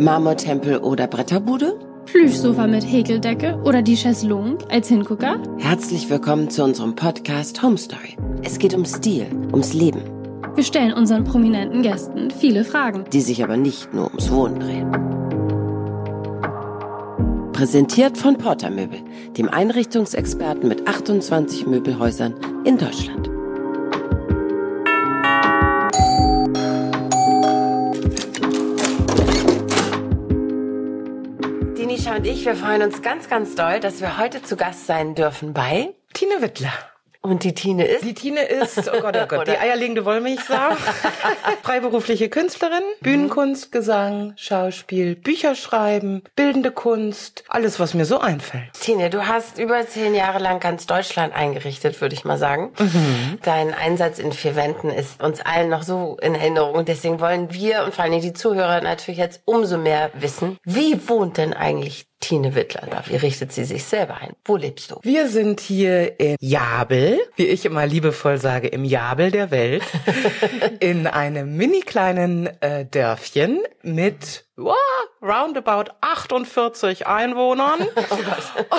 Marmortempel oder Bretterbude? Plüschsofa mit Häkeldecke oder die Chaiselongue als Hingucker? Herzlich willkommen zu unserem Podcast Home Story. Es geht um Stil, ums Leben. Wir stellen unseren prominenten Gästen viele Fragen, die sich aber nicht nur ums Wohnen drehen. Präsentiert von Porter Möbel, dem Einrichtungsexperten mit 28 Möbelhäusern in Deutschland. Und ich, wir freuen uns ganz, ganz doll, dass wir heute zu Gast sein dürfen bei Tine Wittler. Und die Tine ist? Die Tine ist, oh Gott, oh Gott, die eierlegende Wollmilchsau. Freiberufliche Künstlerin, Bühnenkunst, Gesang, Schauspiel, Bücher schreiben, bildende Kunst, alles, was mir so einfällt. Tine, du hast über zehn Jahre lang ganz Deutschland eingerichtet, würde ich mal sagen. Mhm. Dein Einsatz in vier Wänden ist uns allen noch so in Erinnerung. Und deswegen wollen wir und vor allem die Zuhörer natürlich jetzt umso mehr wissen, wie wohnt denn eigentlich Tine Wittler da? Wie richtet sie sich selber ein? Wo lebst du? Wir sind hier in Jabel, wie ich immer liebevoll sage, im Jabel der Welt, in einem mini kleinen äh, Dörfchen mit wow, roundabout 48 Einwohnern. Oh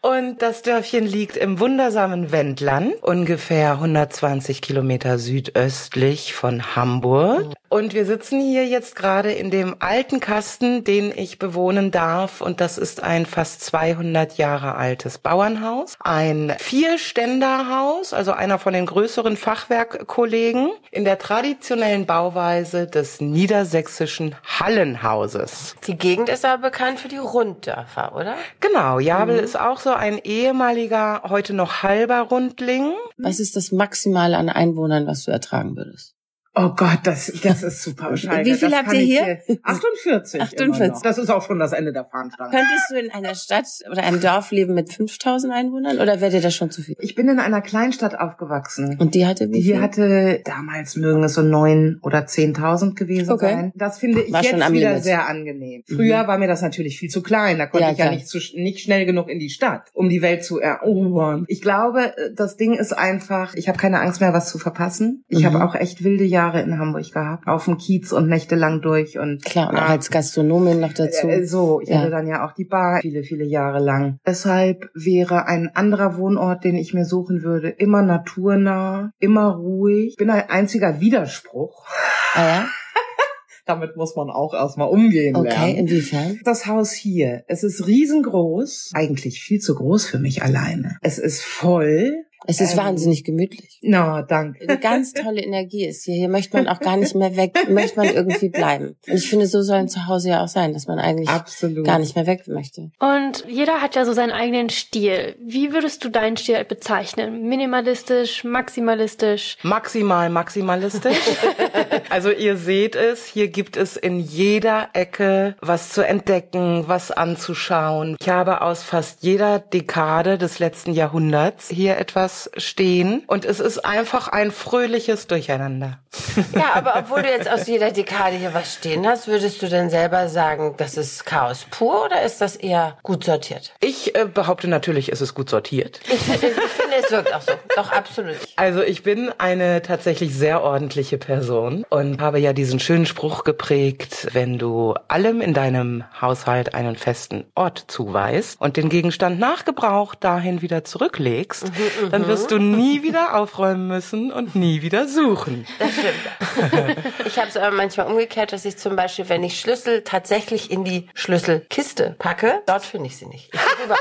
und das Dörfchen liegt im wundersamen Wendland, ungefähr 120 Kilometer südöstlich von Hamburg. Und wir sitzen hier jetzt gerade in dem alten Kasten, den ich bewohnen darf. Und das ist ein fast 200 Jahre altes Bauernhaus. Ein Vierständerhaus, also einer von den größeren Fachwerkkollegen in der traditionellen Bauweise des niedersächsischen Hallenhauses. Die Gegend ist aber bekannt für die Runddörfer, oder? Genau. Jabel mhm. ist auch so ein ehemaliger, heute noch halber Rundling. Was ist das Maximale an Einwohnern, was du ertragen würdest? Oh Gott, das, das ist super bescheiden. Wie viel habt ihr hier? 48. 48. Das ist auch schon das Ende der Fahnenstange. Könntest du in einer Stadt oder einem Dorf leben mit 5000 Einwohnern oder wäre dir das schon zu viel? Ich bin in einer Kleinstadt aufgewachsen. Und die hatte wie viel? Die hatte, damals mögen es so neun oder 10.000 gewesen okay. sein. Das finde ich war jetzt wieder Limit. sehr angenehm. Früher mhm. war mir das natürlich viel zu klein. Da konnte ja, ich ja nicht, zu, nicht schnell genug in die Stadt, um die Welt zu erobern. Ich glaube, das Ding ist einfach, ich habe keine Angst mehr, was zu verpassen. Ich mhm. habe auch echt wilde Jahre Jahre in Hamburg gehabt, auf dem Kiez und nächtelang durch und klar und auch als Gastronomin noch dazu. Äh, so, ich ja. hatte dann ja auch die Bar viele viele Jahre lang. Deshalb wäre ein anderer Wohnort, den ich mir suchen würde, immer naturnah, immer ruhig. Ich bin ein einziger Widerspruch. Ah ja? Damit muss man auch erstmal umgehen okay, lernen. Okay, inwiefern? Das Haus hier, es ist riesengroß, eigentlich viel zu groß für mich alleine. Es ist voll, es ist ähm, wahnsinnig gemütlich. Na, no, danke. Eine ganz tolle Energie ist hier. Hier möchte man auch gar nicht mehr weg, möchte man irgendwie bleiben. Und ich finde, so soll ein Zuhause ja auch sein, dass man eigentlich Absolut. gar nicht mehr weg möchte. Und jeder hat ja so seinen eigenen Stil. Wie würdest du deinen Stil bezeichnen? Minimalistisch, maximalistisch? Maximal maximalistisch. also ihr seht es, hier gibt es in jeder Ecke was zu entdecken, was anzuschauen. Ich habe aus fast jeder Dekade des letzten Jahrhunderts hier etwas Chaos stehen und es ist einfach ein fröhliches Durcheinander. Ja, aber obwohl du jetzt aus jeder Dekade hier was stehen hast, würdest du denn selber sagen, das ist Chaos pur oder ist das eher gut sortiert? Ich äh, behaupte natürlich, ist es gut sortiert. Ich, ich finde, es wirkt auch so. Doch, absolut. Also ich bin eine tatsächlich sehr ordentliche Person und habe ja diesen schönen Spruch geprägt, wenn du allem in deinem Haushalt einen festen Ort zuweist und den Gegenstand nach Gebrauch dahin wieder zurücklegst, mhm, dann wirst du nie wieder aufräumen müssen und nie wieder suchen. Das stimmt. ich habe es aber manchmal umgekehrt, dass ich zum Beispiel, wenn ich Schlüssel tatsächlich in die Schlüsselkiste packe, dort finde ich sie nicht. Ich überall.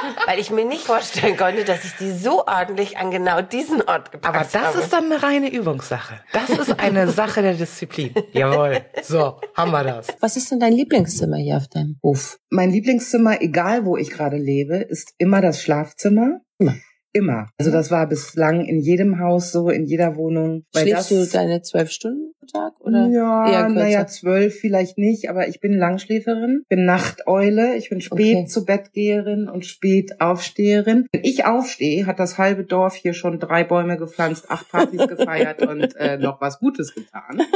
Weil ich mir nicht vorstellen konnte, dass ich die so ordentlich an genau diesen Ort gepackt habe. Aber das habe. ist dann eine reine Übungssache. Das ist eine Sache der Disziplin. Jawohl. So, haben wir das. Was ist denn dein Lieblingszimmer hier auf deinem Hof? Mein Lieblingszimmer, egal wo ich gerade lebe, ist immer das Schlafzimmer. Immer. Immer. Also das war bislang in jedem Haus so, in jeder Wohnung. Schläfst du deine zwölf Stunden pro Tag oder? Ja, naja, zwölf vielleicht nicht, aber ich bin Langschläferin, bin Nachteule, ich bin spät okay. zu Bettgeherin und spät Aufsteherin. Wenn ich aufstehe, hat das halbe Dorf hier schon drei Bäume gepflanzt, acht Partys gefeiert und äh, noch was Gutes getan.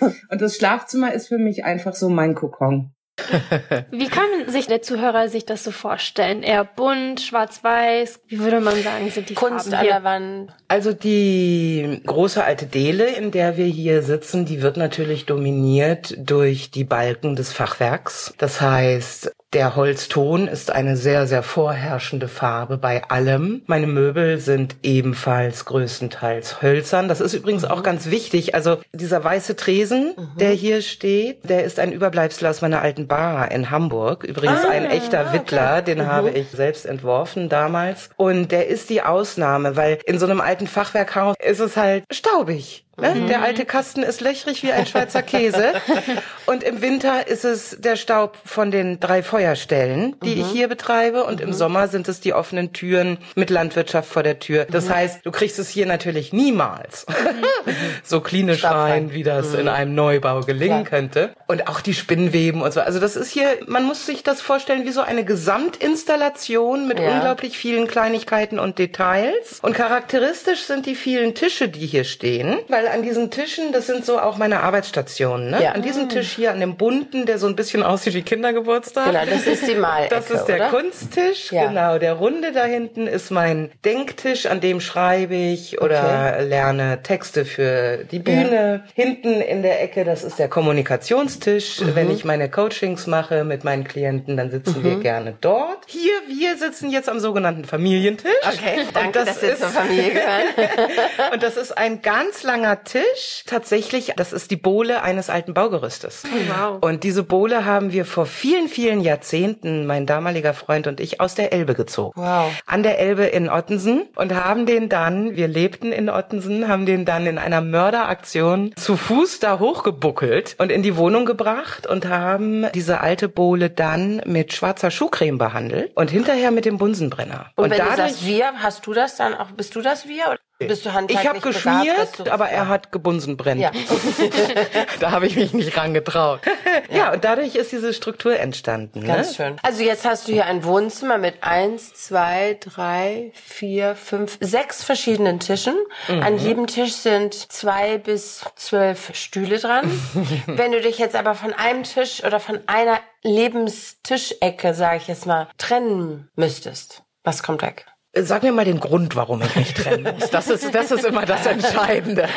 und das Schlafzimmer ist für mich einfach so mein Kokon. Wie kann sich der Zuhörer sich das so vorstellen? Eher bunt, schwarz-weiß? Wie würde man sagen, sind die Kunst Farben an hier? der Wand. Also die große alte Dele, in der wir hier sitzen, die wird natürlich dominiert durch die Balken des Fachwerks. Das heißt, der Holzton ist eine sehr, sehr vorherrschende Farbe bei allem. Meine Möbel sind ebenfalls größtenteils hölzern. Das ist übrigens auch ganz wichtig. Also dieser weiße Tresen, der hier steht, der ist ein Überbleibsel aus meiner alten Bar in Hamburg. Übrigens ein echter Wittler, den habe ich selbst entworfen damals. Und der ist die Ausnahme, weil in so einem alten Fachwerkhaus ist es halt staubig. Ne? Der alte Kasten ist löchrig wie ein Schweizer Käse. Und im Winter ist es der Staub von den drei Feuerstellen, die ich hier betreibe. Und im Sommer sind es die offenen Türen mit Landwirtschaft vor der Tür. Das heißt, du kriegst es hier natürlich niemals so klinisch rein, wie das in einem Neubau gelingen könnte. Und auch die Spinnweben und so. Also das ist hier, man muss sich das vorstellen wie so eine Gesamtinstallation mit Ja. unglaublich vielen Kleinigkeiten und Details. Und charakteristisch sind die vielen Tische, die hier stehen, weil an diesen Tischen, das sind so auch meine Arbeitsstationen. Ne? Ja. An diesem Tisch hier, an dem bunten, der so ein bisschen aussieht wie Kindergeburtstag. Genau, das ist die Malecke, Das ist der oder? Kunsttisch, Ja. genau. Der runde da hinten ist mein Denktisch, an dem schreibe ich oder lerne Texte für die Bühne. Hinten in der Ecke, das ist der Kommunikationstisch. Mhm. Wenn ich meine Coachings mache mit meinen Klienten, dann sitzen wir gerne dort. Hier, wir sitzen jetzt am sogenannten Familientisch. Okay, danke, das dass wir zur Familie gehören. und das ist ein ganz langer Tisch. Tatsächlich, das ist die Bohle eines alten Baugerüstes. wow. Und diese Bohle haben wir vor vielen, vielen Jahrzehnten, mein damaliger Freund und ich, aus der Elbe gezogen. Wow. An der Elbe in Ottensen und haben den dann, wir lebten in Ottensen, haben den dann in einer Mörderaktion zu Fuß da hochgebuckelt und in die Wohnung gebracht und haben diese alte Bohle dann mit schwarzer Schuhcreme behandelt und hinterher mit dem Bunsenbrenner. Und, wenn du sagst wir, hast du das dann auch, bist du das wir? Bist du handwerklich ich habe begabt, geschmiert, du- aber er hat gebunsen brennt. Ja. da habe ich mich nicht rangetraut. ja, und dadurch ist diese Struktur entstanden. Ganz ne? schön. Also jetzt hast du hier ein Wohnzimmer mit eins, zwei, drei, vier, fünf, sechs verschiedenen Tischen. An jedem Tisch sind zwei bis zwölf Stühle dran. Wenn du dich jetzt aber von einem Tisch oder von einer Lebenstischecke, sage ich jetzt mal, trennen müsstest, was kommt weg? Sag mir mal den Grund, warum ich mich trennen muss. Das ist, das ist immer das Entscheidende.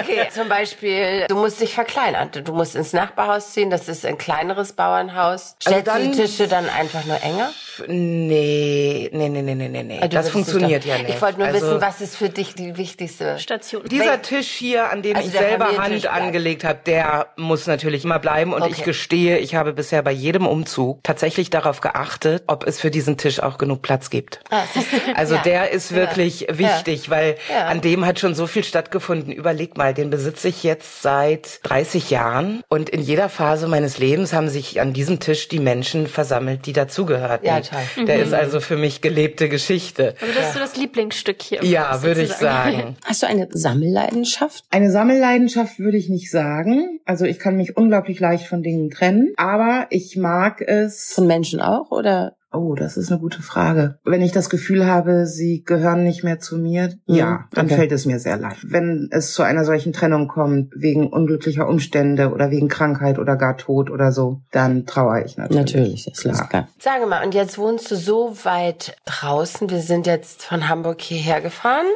Okay, zum Beispiel, du musst dich verkleinern. Du musst ins Nachbarhaus ziehen, das ist ein kleineres Bauernhaus. Stellst Also dann- du die Tische dann einfach nur enger? Nee, nee, nee, nee, nee, nee, nee. Also Das funktioniert ja nicht. Ich wollte nur Also- wissen, was ist für dich die wichtigste Station. Dieser Tisch hier, an dem Also ich selber Hand angelegt habe, der muss natürlich immer bleiben. Und Okay. ich gestehe, ich habe bisher bei jedem Umzug tatsächlich darauf geachtet, ob es für diesen Tisch auch genug Platz gibt. Also Ja. der ist wirklich wichtig, weil Ja. an dem hat schon so viel stattgefunden. Überleg mal, den besitze ich jetzt seit 30 Jahren und in jeder Phase meines Lebens haben sich an diesem Tisch die Menschen versammelt, die dazugehörten. Ja, toll. Der ist also für mich gelebte Geschichte. Aber das ist so das Lieblingsstück hier. Ja, Haus würde ich sagen. Hast du eine Sammelleidenschaft? Eine Sammelleidenschaft würde ich nicht sagen. Also ich kann mich unglaublich leicht von Dingen trennen, aber ich mag es. Von Menschen auch oder? Oh, das ist eine gute Frage. Wenn ich das Gefühl habe, sie gehören nicht mehr zu mir, ja, dann okay. fällt es mir sehr leicht. Wenn es zu einer solchen Trennung kommt, wegen unglücklicher Umstände oder wegen Krankheit oder gar Tod oder so, dann trauere ich natürlich. Natürlich, das ist Klar. klar. Sage mal, und jetzt wohnst du so weit draußen. Wir sind jetzt von Hamburg hierher gefahren.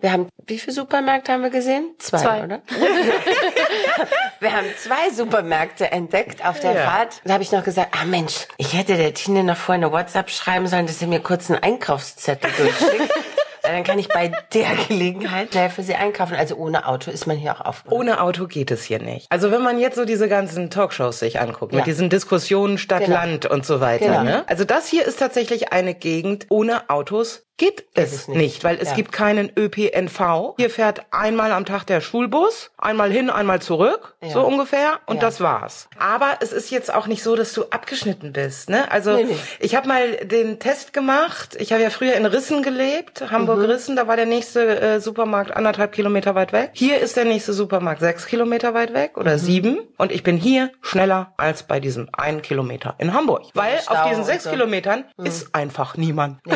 Wir haben, wie viele Supermärkte haben wir gesehen? Zwei, Zwei. oder? wir haben zwei Supermärkte entdeckt auf der Ja. Fahrt. Da habe ich noch gesagt, ah Mensch, ich hätte der Tine noch vorher eine WhatsApp schreiben sollen, dass sie mir kurz einen Einkaufszettel durchschickt. Weil Dann kann ich bei der Gelegenheit schnell für sie einkaufen. Also ohne Auto ist man hier auch aufgehoben. Ohne Auto geht es hier nicht. Also wenn man jetzt so diese ganzen Talkshows sich anguckt, Ja. mit diesen Diskussionen Stadt, Genau. Land und so weiter. Genau. Ne? Also das hier ist tatsächlich eine Gegend ohne Autos. Geht es nicht. nicht. weil es Ja. gibt keinen ÖPNV. Hier fährt einmal am Tag der Schulbus, einmal hin, einmal zurück, Ja. so ungefähr, und Ja. das war's. Aber es ist jetzt auch nicht so, dass du abgeschnitten bist. Ne? Also Nee, nee. ich habe mal den Test gemacht. Ich habe ja früher in Rissen gelebt, Hamburg-Rissen. Da war der nächste äh, Supermarkt anderthalb Kilometer weit weg. Hier ist der nächste Supermarkt sechs Kilometer weit weg oder sieben. Und ich bin hier schneller als bei diesem einen Kilometer in Hamburg. Weil auf diesen sechs so. Kilometern ist einfach niemand.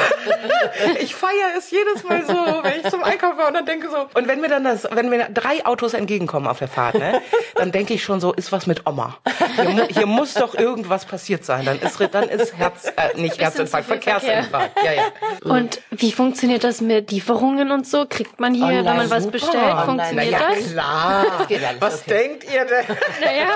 Ich feiere es jedes Mal so, wenn ich zum Einkaufen war und dann denke so. Und wenn mir dann das, wenn mir drei Autos entgegenkommen auf der Fahrt, ne, dann denke ich schon so, ist was mit Oma. Hier, hier muss doch irgendwas passiert sein. Dann ist, dann ist Herz, äh, nicht Herzinfarkt, Verkehrsinfarkt. Ja, ja. Und wie funktioniert das mit Lieferungen und so? Kriegt man hier, Online wenn man was super. bestellt, Online. funktioniert Na ja, das? klar. alles, Was okay. denkt ihr denn? Naja.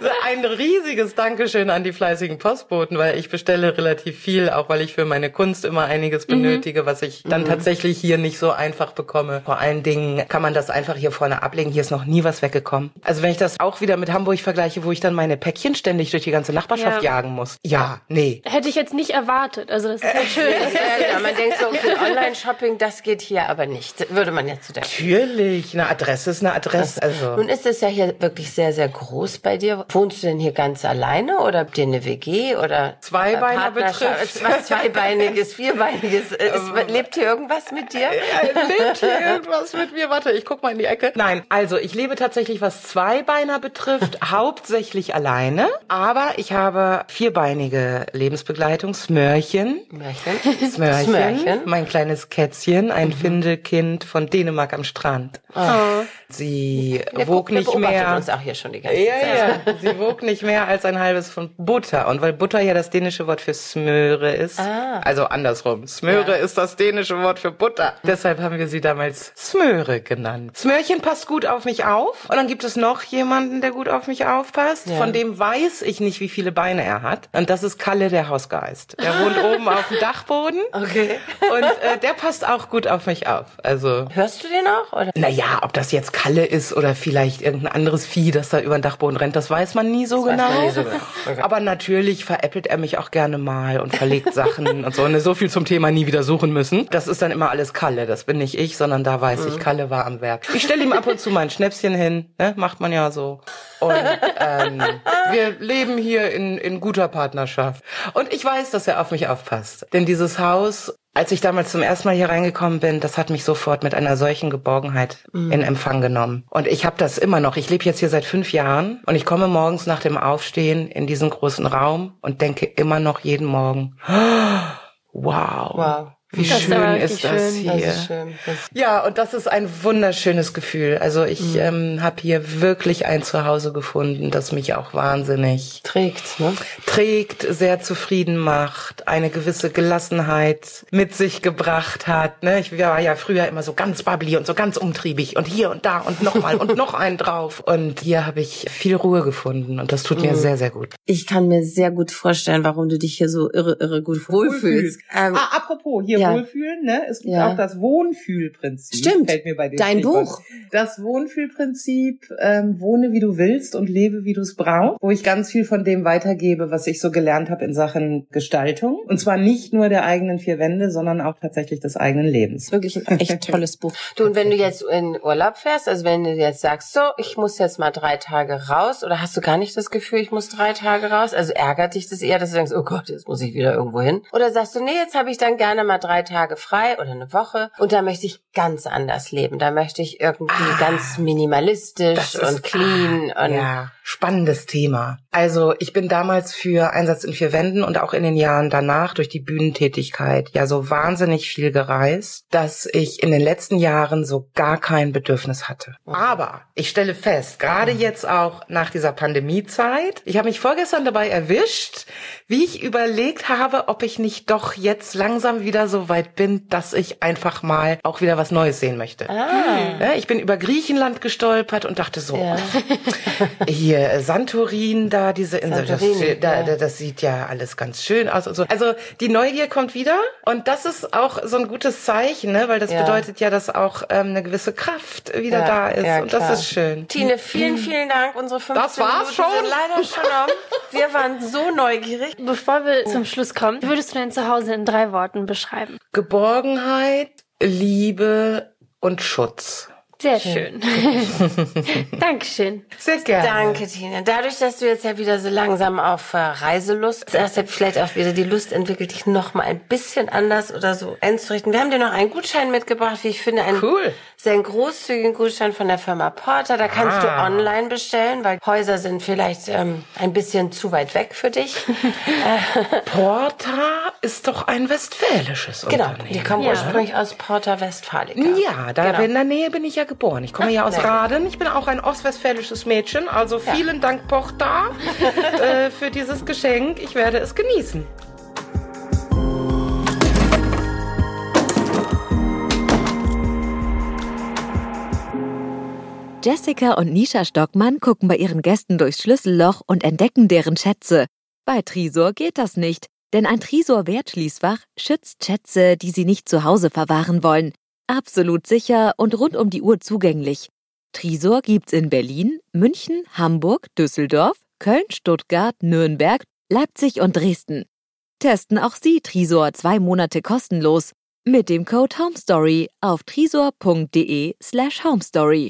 So Ein riesiges Dankeschön an die fleißigen Postboten, weil ich bestelle relativ viel, auch weil ich für meine Kunst immer einiges benötige, was ich dann tatsächlich hier nicht so einfach bekomme. Vor allen Dingen kann man das einfach hier vorne ablegen. Hier ist noch nie was weggekommen. Also wenn ich das auch wieder mit Hamburg vergleiche, wo ich dann meine Päckchen ständig durch die ganze Nachbarschaft Ja. jagen muss. Ja, nee. Hätte ich jetzt nicht erwartet. Also das ist ja schön. Ja, genau. Man denkt so, okay, Online-Shopping, das geht hier aber nicht. Würde man jetzt so denken. Natürlich, eine Adresse ist eine Adresse. Also Nun ist es ja hier wirklich sehr, sehr groß bei dir. Wohnst du denn hier ganz alleine oder habt ihr eine WG oder Zweibeiner betrifft. Was Zweibeiniges, Vierbeiniges? Äh, Ist, lebt hier irgendwas mit dir? lebt hier irgendwas mit mir? Warte, ich guck mal in die Ecke. Nein, also ich lebe tatsächlich, was Zweibeiner betrifft, hauptsächlich alleine. Aber ich habe vierbeinige Lebensbegleitung, Smörchen. Märchen. Smörchen, Smörchen. mein kleines Kätzchen, ein Findelkind von Dänemark am Strand. Sie Der wog nicht mehr. uns auch hier schon die ganze Ja, Zeit. ja. Sie wog nicht mehr als ein halbes Pfund Butter. Und weil Butter ja das dänische Wort für Smöre ist, Ah. also andersrum. Smöre Ja. ist das dänische Wort für Butter. Deshalb haben wir sie damals Smöre genannt. Smörchen passt gut auf mich auf. Und dann gibt es noch jemanden, der gut auf mich aufpasst. Ja. Von dem weiß ich nicht, wie viele Beine er hat. Und das ist Kalle, der Hausgeist. Der wohnt oben auf dem Dachboden. Okay. Und äh, der passt auch gut auf mich auf. Also Hörst du den auch? Oder? naja, ob das jetzt Kalle ist oder vielleicht irgendein anderes Vieh, das da über den Dachboden rennt, das weiß man nie so weiß genau. man nie so genau. Okay. Aber natürlich veräppelt er mich auch gerne mal und verlegt Sachen und so. Und so viel zum Thema nie wieder suchen müssen. Das ist dann immer alles Kalle. Das bin nicht ich, sondern da weiß Mhm. ich, Kalle war am Werk. Ich stelle ihm ab und zu mal ein Schnäpschen hin. Ne? Macht man ja so. Und ähm, wir leben hier in, in guter Partnerschaft. Und ich weiß, dass er auf mich aufpasst. Denn dieses Haus als ich damals zum ersten Mal hier reingekommen bin, das hat mich sofort mit einer solchen Geborgenheit in Empfang genommen. Und ich habe das immer noch. Ich lebe jetzt hier seit fünf Jahren und ich komme morgens nach dem Aufstehen in diesen großen Raum und denke immer noch jeden Morgen, wow, Wow. Wie Das schön ist das schön. hier. Das ist schön. Das Ja, und das ist ein wunderschönes Gefühl. Also ich ähm, habe hier wirklich ein Zuhause gefunden, das mich auch wahnsinnig trägt, ne? trägt, sehr zufrieden macht, eine gewisse Gelassenheit mit sich gebracht hat. Ne? Ich war ja früher immer so ganz bubbly und so ganz umtriebig und hier und da und nochmal und noch einen drauf. Und hier habe ich viel Ruhe gefunden und das tut mir sehr, sehr gut. Ich kann mir sehr gut vorstellen, warum du dich hier so irre, irre gut wohlfühlst. Ähm, ah, apropos, hier ja. Wohlfühlen, ne? Es gibt Ja. auch das Wohnfühlprinzip. Stimmt. Fällt mir bei dir Dein Stichwort. Buch. Das Wohnfühlprinzip, ähm, wohne wie du willst und lebe wie du es brauchst, wo ich ganz viel von dem weitergebe, was ich so gelernt habe in Sachen Gestaltung. Und zwar nicht nur der eigenen vier Wände, sondern auch tatsächlich des eigenen Lebens. wirklich ein echt tolles Buch. Du, und wenn du jetzt in Urlaub fährst, also wenn du jetzt sagst, so, ich muss jetzt mal drei Tage raus, oder hast du gar nicht das Gefühl, ich muss drei Tage raus? Also ärgert dich das eher, dass du denkst, oh Gott, jetzt muss ich wieder irgendwo hin? Oder sagst du, nee, jetzt habe ich dann gerne mal drei Tage frei oder eine Woche und da möchte ich ganz anders leben. Da möchte ich irgendwie ganz minimalistisch ist- und clean und Ja, spannendes Thema. Also ich bin damals für Einsatz in vier Wänden und auch in den Jahren danach durch die Bühnentätigkeit ja so wahnsinnig viel gereist, dass ich in den letzten Jahren so gar kein Bedürfnis hatte. Aber ich stelle fest, gerade jetzt auch nach dieser Pandemiezeit, ich habe mich vorgestern dabei erwischt, wie ich überlegt habe, ob ich nicht doch jetzt langsam wieder so weit bin, dass ich einfach mal auch wieder was Neues sehen möchte. Ah. Ja, ich bin über Griechenland gestolpert und dachte so, Ja. hier äh, Santorin da, diese Insel, das, da, ja. da, das sieht ja alles ganz schön aus und so. Also die Neugier kommt wieder und das ist auch so ein gutes Zeichen, ne? weil das Ja. bedeutet ja, dass auch ähm, eine gewisse Kraft wieder Ja, da ist ja, und klar. das ist schön. Tine, vielen, vielen Dank. Unsere 15 Das war's Minuten schon? sind leider schon um. Wir waren so neugierig. Bevor wir zum Schluss kommen, wie würdest du dein Zuhause in drei Worten beschreiben? Geborgenheit, Liebe und Schutz. Sehr schön. Dankeschön. Sehr gerne. Danke, Tina. Dadurch, dass du jetzt ja wieder so langsam auf äh, Reiselust hast, hat vielleicht auch wieder die Lust entwickelt, dich noch mal ein bisschen anders oder so einzurichten. Wir haben dir noch einen Gutschein mitgebracht, wie ich finde, einen Cool. Sehr großzügigen Gutschein von der Firma Porter. Da kannst du Ah. online bestellen, weil Häuser sind vielleicht ähm, ein bisschen zu weit weg für dich. Porta ist doch ein westfälisches genau, Unternehmen. die kommen Ja. ursprünglich aus Porta Westfalica. Ja, da Genau. in der Nähe bin ich ja geboren. Ich komme ja aus. Raden. Ich bin auch ein ostwestfälisches Mädchen. Also vielen Dank, Porta, äh, für dieses Geschenk. Ich werde es genießen. Jessica und Nisha Stockmann gucken bei ihren Gästen durchs Schlüsselloch und entdecken deren Schätze. Bei Trisor geht das nicht, denn ein Trisor-Wertschließfach schützt Schätze, die sie nicht zu Hause verwahren wollen. Absolut sicher und rund um die Uhr zugänglich. Trisor gibt's in Berlin, München, Hamburg, Düsseldorf, Köln, Stuttgart, Nürnberg, Leipzig und Dresden. Testen auch Sie Trisor zwei Monate kostenlos mit dem Code HOMESTORY auf trisor.de slash homestory.